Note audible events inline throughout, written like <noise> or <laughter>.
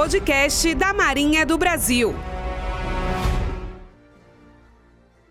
podcast da Marinha do Brasil.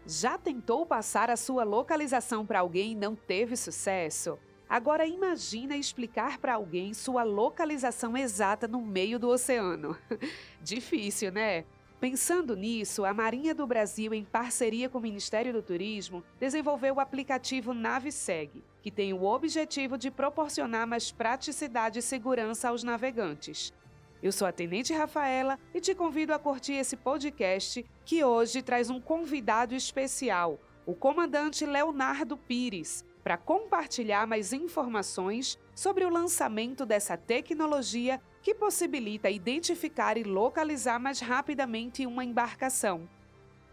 Já tentou passar a sua localização para alguém e não teve sucesso? Agora imagina explicar para alguém sua localização exata no meio do oceano. <laughs> Difícil, né? Pensando nisso, a Marinha do Brasil, em parceria com o Ministério do Turismo, desenvolveu o aplicativo NaveSeg, que tem o objetivo de proporcionar mais praticidade e segurança aos navegantes. Eu sou a Tenente Rafaela e te convido a curtir esse podcast que hoje traz um convidado especial, o comandante Leonardo Pires, para compartilhar mais informações sobre o lançamento dessa tecnologia que possibilita identificar e localizar mais rapidamente uma embarcação.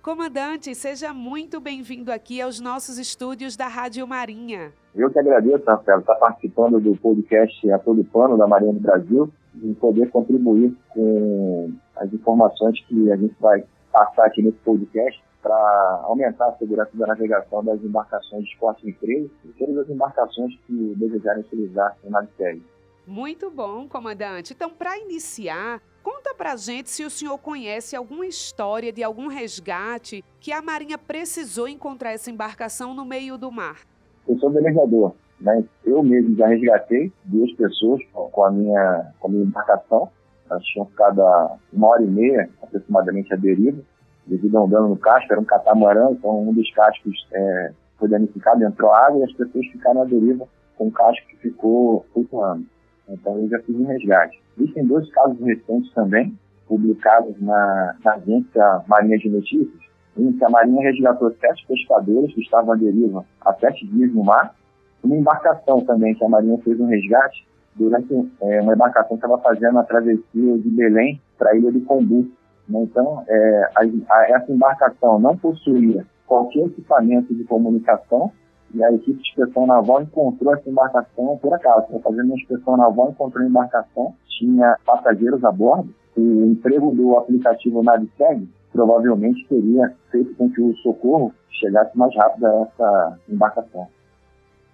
Comandante, seja muito bem-vindo aqui aos nossos estúdios da Rádio Marinha. Eu que agradeço, Rafael, estar participando do podcast A Todo Pano da Marinha do Brasil e poder contribuir com as informações que a gente vai passar aqui nesse podcast para aumentar a segurança da navegação das embarcações de esporte e empresas e todas as embarcações que desejarem utilizar o NavSeg. Muito bom, comandante. Então, para iniciar, conta para a gente se o senhor conhece alguma história de algum resgate que a Marinha precisou encontrar essa embarcação no meio do mar. Eu sou velejador, né? Eu mesmo já resgatei duas pessoas com a minha, com a minha embarcação. Elas tinham ficado uma hora e meia, aproximadamente, à deriva, devido a um dano no casco. Era um catamarã, então um dos cascos é, foi danificado, entrou água e as pessoas ficaram à deriva com o casco que ficou flutuando. Então eu já fiz um resgate. Existem dois casos recentes também, publicados na, na agência Marinha de Notícias, em que a Marinha resgatou sete pescadores que estavam à deriva há sete dias no mar. Uma embarcação também, que a Marinha fez um resgate durante é, uma embarcação que estava fazendo a travessia de Belém para a ilha de Combu. Né? Então, é, a, a, essa embarcação não possuía qualquer equipamento de comunicação e a equipe de inspeção naval encontrou essa embarcação por acaso. Estava fazendo uma inspeção naval, encontrou a embarcação, tinha passageiros a bordo. O emprego do aplicativo NavSeg provavelmente teria feito com que o socorro chegasse mais rápido a essa embarcação.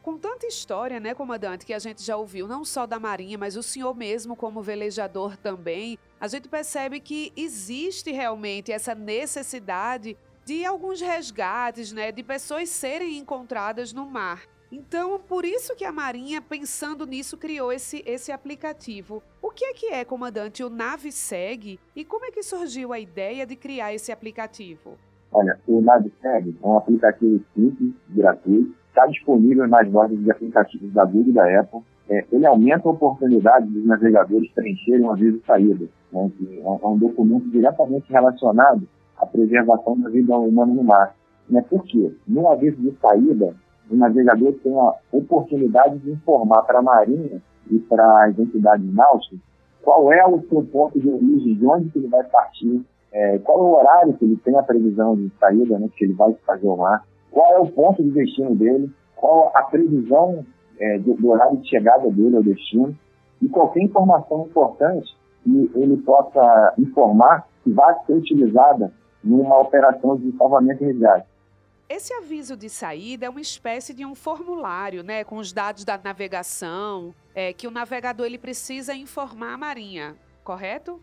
Com tanta história, né, comandante, que a gente já ouviu, não só da Marinha, mas o senhor mesmo como velejador também, a gente percebe que existe realmente essa necessidade de alguns resgates, né, de pessoas serem encontradas no mar. Então, por isso que a Marinha, pensando nisso, criou esse, esse aplicativo. O que é que é, comandante, o NaveSeg e como é que surgiu a ideia de criar esse aplicativo? Olha, o NaveSeg é um aplicativo simples, gratuito, está disponível nas lojas de aplicativos da Google e da Apple. É, ele aumenta a oportunidade dos navegadores preencherem um aviso de saída, né, que é um documento diretamente relacionado a preservação da vida humana no mar. Né? Por quê? No aviso de saída, o navegador tem a oportunidade de informar para a Marinha e para as entidades náuticas qual é o seu ponto de origem, de onde que ele vai partir, é, qual é o horário que ele tem a previsão de saída, né, que ele vai fazer o mar, qual é o ponto de destino dele, qual a previsão é, do, do, horário de chegada dele ao destino, e qualquer informação importante que ele possa informar que vai ser utilizada numa operação de salvamento e resgate. Esse aviso de saída é uma espécie de um formulário, né, com os dados da navegação, é, que o navegador ele precisa informar a Marinha, correto?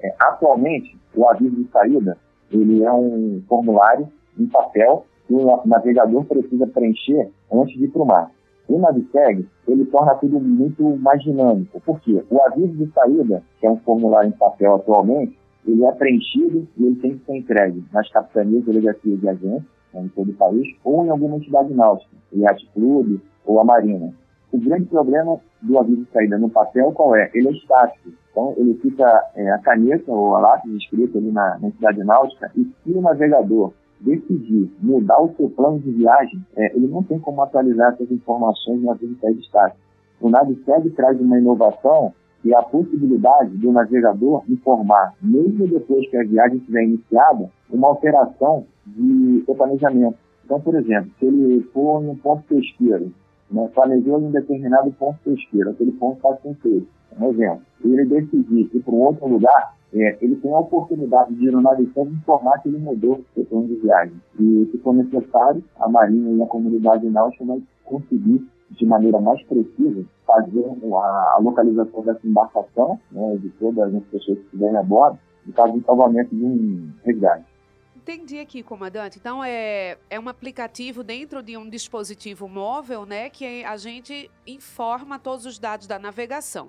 É, atualmente, o aviso de saída ele é um formulário em papel que o navegador precisa preencher antes de ir para o mar. O Navseg, ele torna tudo muito mais dinâmico. Por quê? O aviso de saída, que é um formulário em papel atualmente, ele é preenchido e ele tem que ser entregue nas capitanias, delegacias de agência, né, em todo o país, ou em alguma entidade náutica, Yacht Clube ou a Marina. O grande problema do aviso de saída no papel qual é? Ele é estático. Então, ele fica é, a caneta ou a lápis escrito ali na, na entidade náutica e se o navegador decidir mudar o seu plano de viagem, é, ele não tem como atualizar essas informações no aviso de estático. O NavSeg traz uma inovação e a possibilidade do navegador informar, mesmo depois que a viagem estiver iniciada, uma alteração de seu planejamento. Então, por exemplo, se ele for em um ponto pesqueiro né, planejou em um determinado ponto pesqueiro, aquele ponto está sem feito. Um exemplo, se ele decidir ir para um outro lugar, é, ele tem a oportunidade de navegante informar que ele mudou o plano de viagem. E, se for necessário, a Marinha e a comunidade náutica vai conseguir, de maneira mais precisa, fazer a, localização dessa embarcação, né, de todas as pessoas que estiverem a bordo, no caso de salvamento de um resgate. Entendi aqui, comandante. Então é, é um aplicativo dentro de um dispositivo móvel, né, que a gente informa todos os dados da navegação.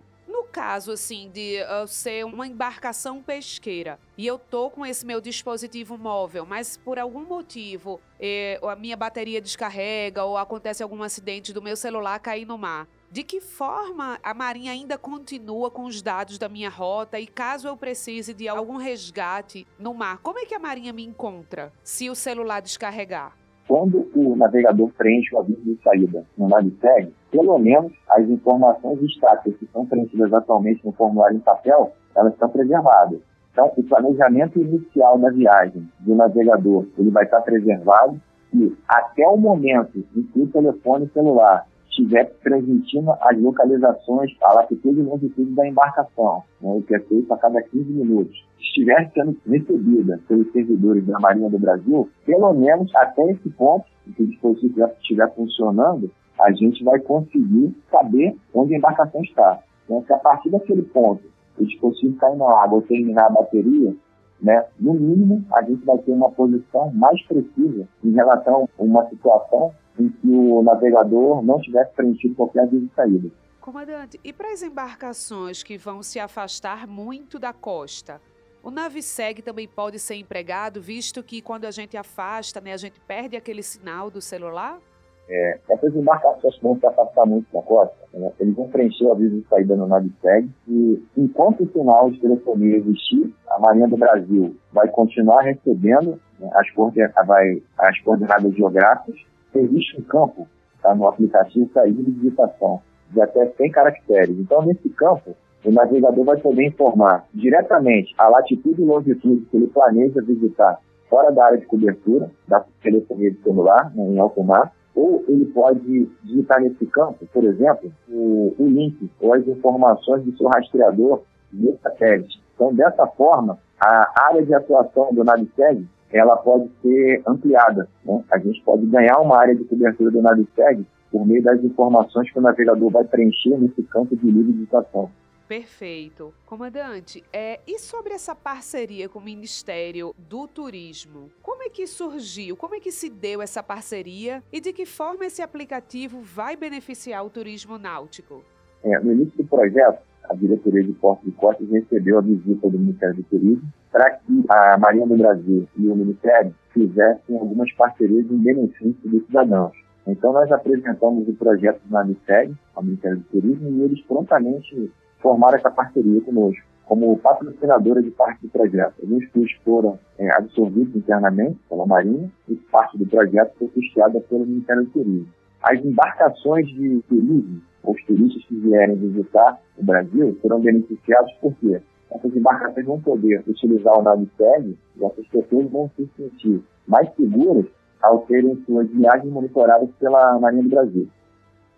Caso, assim, de uh, ser uma embarcação pesqueira e eu tô com esse meu dispositivo móvel, mas por algum motivo eh, a minha bateria descarrega ou acontece algum acidente do meu celular cair no mar, de que forma a Marinha ainda continua com os dados da minha rota e caso eu precise de algum resgate no mar, como é que a Marinha me encontra se o celular descarregar? Quando o navegador preenche o aviso de saída no NavSeg, pelo menos as informações estáticas que são preenchidas atualmente no formulário em papel, elas estão preservadas. Então, o planejamento inicial da viagem do navegador, ele vai estar preservado e até o momento em que o telefone celular estiver transmitindo as localizações, a latitude e longitude da embarcação, né, que é feito a cada 15 minutos, estiver sendo recebida pelos servidores da Marinha do Brasil, pelo menos até esse ponto, que o dispositivo estiver funcionando, a gente vai conseguir saber onde a embarcação está. Né? Se a partir daquele ponto o dispositivo cair na água ou terminar a bateria, né, no mínimo a gente vai ter uma posição mais precisa em relação a uma situação em que o navegador não tivesse preenchido qualquer aviso de saída. Comandante, e para as embarcações que vão se afastar muito da costa, o Naviseg também pode ser empregado, visto que quando a gente afasta, né, a gente perde aquele sinal do celular? É, essas embarcações vão se afastar muito da costa, né, eles vão preencher o aviso de saída no Naviseg e enquanto o sinal de telefonia existir, a Marinha do Brasil vai continuar recebendo né, as, coordenadas, vai, as coordenadas geográficas existe um campo tá, no aplicativo para digitação de até 100 caracteres. Então, nesse campo, o navegador vai poder informar diretamente a latitude e longitude que ele planeja visitar fora da área de cobertura da telefonia de celular, né, em alto mar, ou ele pode digitar nesse campo, por exemplo, o, o link ou as informações do seu rastreador de satélite. Então, dessa forma, a área de atuação do NavSeg ela pode ser ampliada. Né? A gente pode ganhar uma área de cobertura do NavSeg por meio das informações que o navegador vai preencher nesse campo de livre digitação. Perfeito. Comandante, é, e sobre essa parceria com o Ministério do Turismo? Como é que surgiu? Como é que se deu essa parceria? E de que forma esse aplicativo vai beneficiar o turismo náutico? É, no início do projeto, a diretoria de Portos e Costas recebeu a visita do Ministério do Turismo para que a Marinha do Brasil e o Ministério fizessem algumas parcerias em benefício dos cidadãos. Então, nós apresentamos o projeto do Ministério, ao Ministério do Turismo, e eles prontamente formaram essa parceria conosco, como patrocinadora de parte do projeto. Alguns custos foram é, absorvidos internamente pela Marinha e parte do projeto foi custeada pelo Ministério do Turismo. As embarcações de turismo os turistas que vierem visitar o Brasil serão beneficiados por quê? Essas embarcações vão poder utilizar o NavSeg e essas pessoas vão se sentir mais seguras ao terem suas viagens monitoradas pela Marinha do Brasil.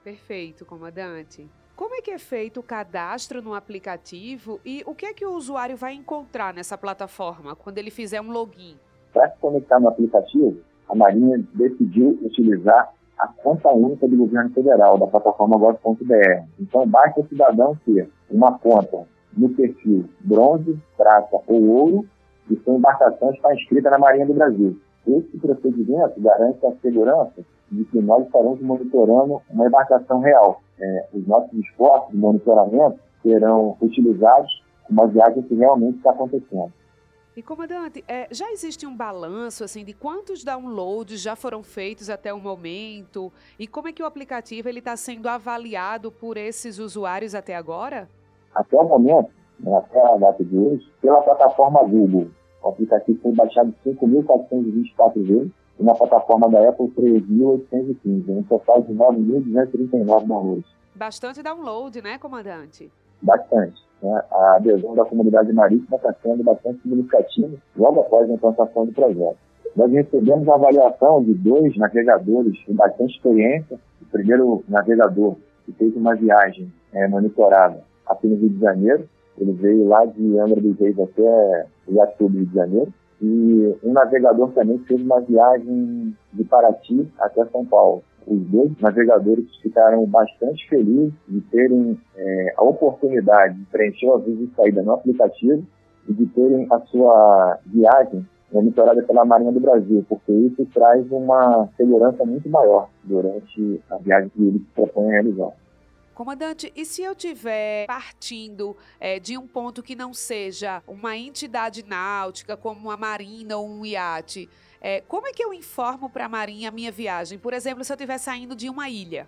Perfeito, comandante. Como é que é feito o cadastro no aplicativo e o que é que o usuário vai encontrar nessa plataforma quando ele fizer um login? Para se conectar no aplicativo, a Marinha decidiu utilizar a conta única do governo federal, da plataforma gov.br. Então, basta o cidadão ter uma conta no perfil bronze, prata ou ouro e sua embarcação está inscrita na Marinha do Brasil. Esse procedimento garante a segurança de que nós estaremos monitorando uma embarcação real. É, os nossos esforços de monitoramento serão utilizados uma viagem que realmente está acontecendo. E comandante, é, já existe um balanço assim de quantos downloads já foram feitos até o momento e como é que o aplicativo ele está sendo avaliado por esses usuários até agora? Até o momento, né, até a data de hoje, pela plataforma Google, o aplicativo foi baixado 5.424 vezes e na plataforma da Apple 3.815, um total de 9.239 downloads. Bastante download, né, comandante? Bastante. Né? A adesão da comunidade marítima está sendo bastante significativa logo após a implantação do projeto. Nós recebemos a avaliação de dois navegadores com bastante experiência, o primeiro navegador que fez uma viagem é, monitorada aqui no Rio de Janeiro. Ele veio lá de Angra dos Reis até Iatu, Rio de Janeiro. E um navegador também fez uma viagem de Paraty até São Paulo. Os dois navegadores ficaram bastante felizes de terem é, a oportunidade de preencher o aviso de saída no aplicativo e de terem a sua viagem monitorada pela Marinha do Brasil, porque isso traz uma segurança muito maior durante a viagem que eles propõem realizar. Comandante, e se eu estiver partindo é, de um ponto que não seja uma entidade náutica, como uma marina ou um iate, é, como é que eu informo para a Marinha a minha viagem? Por exemplo, se eu estiver saindo de uma ilha.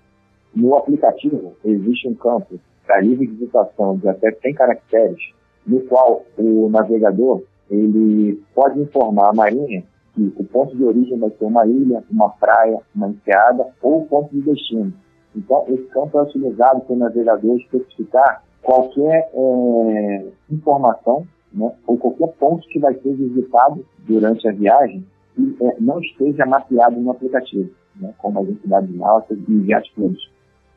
No aplicativo, existe um campo para livre digitação de até 100 caracteres, no qual o navegador ele pode informar a Marinha que o ponto de origem vai ser uma ilha, uma praia, uma enseada ou o ponto de destino. Então, esse campo é utilizado pelo navegador especificar qualquer é, informação né, ou qualquer ponto que vai ser visitado durante a viagem que é, não esteja mapeado no aplicativo, né, como as entidades náuticas e viagens.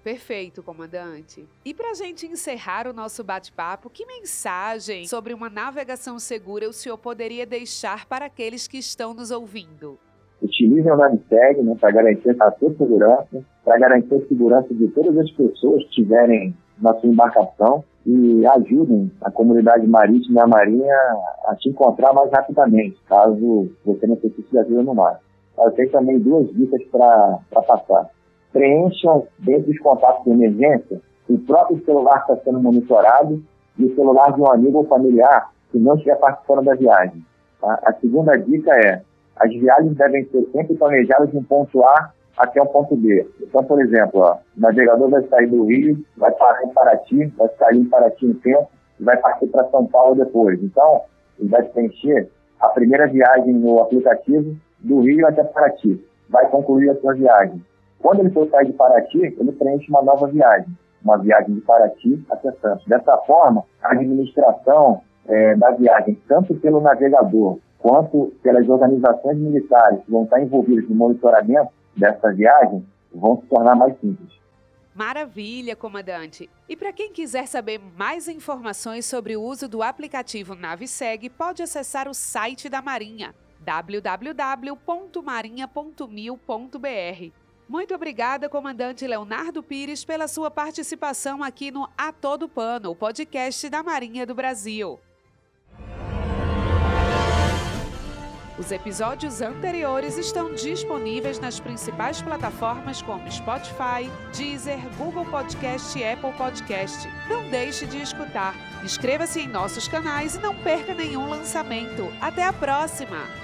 Perfeito, comandante. E para a gente encerrar o nosso bate-papo, que mensagem sobre uma navegação segura o senhor poderia deixar para aqueles que estão nos ouvindo? Utilizem o NavSeg né, para garantir a sua segurança, para garantir a segurança de todas as pessoas que estiverem na sua embarcação e ajudem a comunidade marítima e a marinha a te encontrar mais rapidamente, caso você necessite de ajuda no mar. Eu tenho também duas dicas para passar. Preencham dentro dos contatos de emergência o próprio celular está sendo monitorado e o celular de um amigo ou familiar que não estiver participando da viagem. Tá? A segunda dica é as viagens devem ser sempre planejadas de um ponto A até um ponto B. Então, por exemplo, ó, o navegador vai sair do Rio, vai parar em Paraty, vai sair em Paraty em tempo e vai partir para São Paulo depois. Então, ele vai preencher a primeira viagem no aplicativo do Rio até Paraty. Vai concluir a sua viagem. Quando ele for sair de Paraty, ele preenche uma nova viagem, uma viagem de Paraty até Santos. Dessa forma, a administração é, da viagem, tanto pelo navegador quanto pelas organizações militares que vão estar envolvidas no monitoramento dessa viagem, vão se tornar mais simples. Maravilha, comandante! E para quem quiser saber mais informações sobre o uso do aplicativo NaveSeg, pode acessar o site da Marinha, www.marinha.mil.br. Muito obrigada, comandante Leonardo Pires, pela sua participação aqui no A Todo Pano, o podcast da Marinha do Brasil. Os episódios anteriores estão disponíveis nas principais plataformas como Spotify, Deezer, Google Podcast e Apple Podcast. Não deixe de escutar. Inscreva-se em nossos canais e não perca nenhum lançamento. Até a próxima!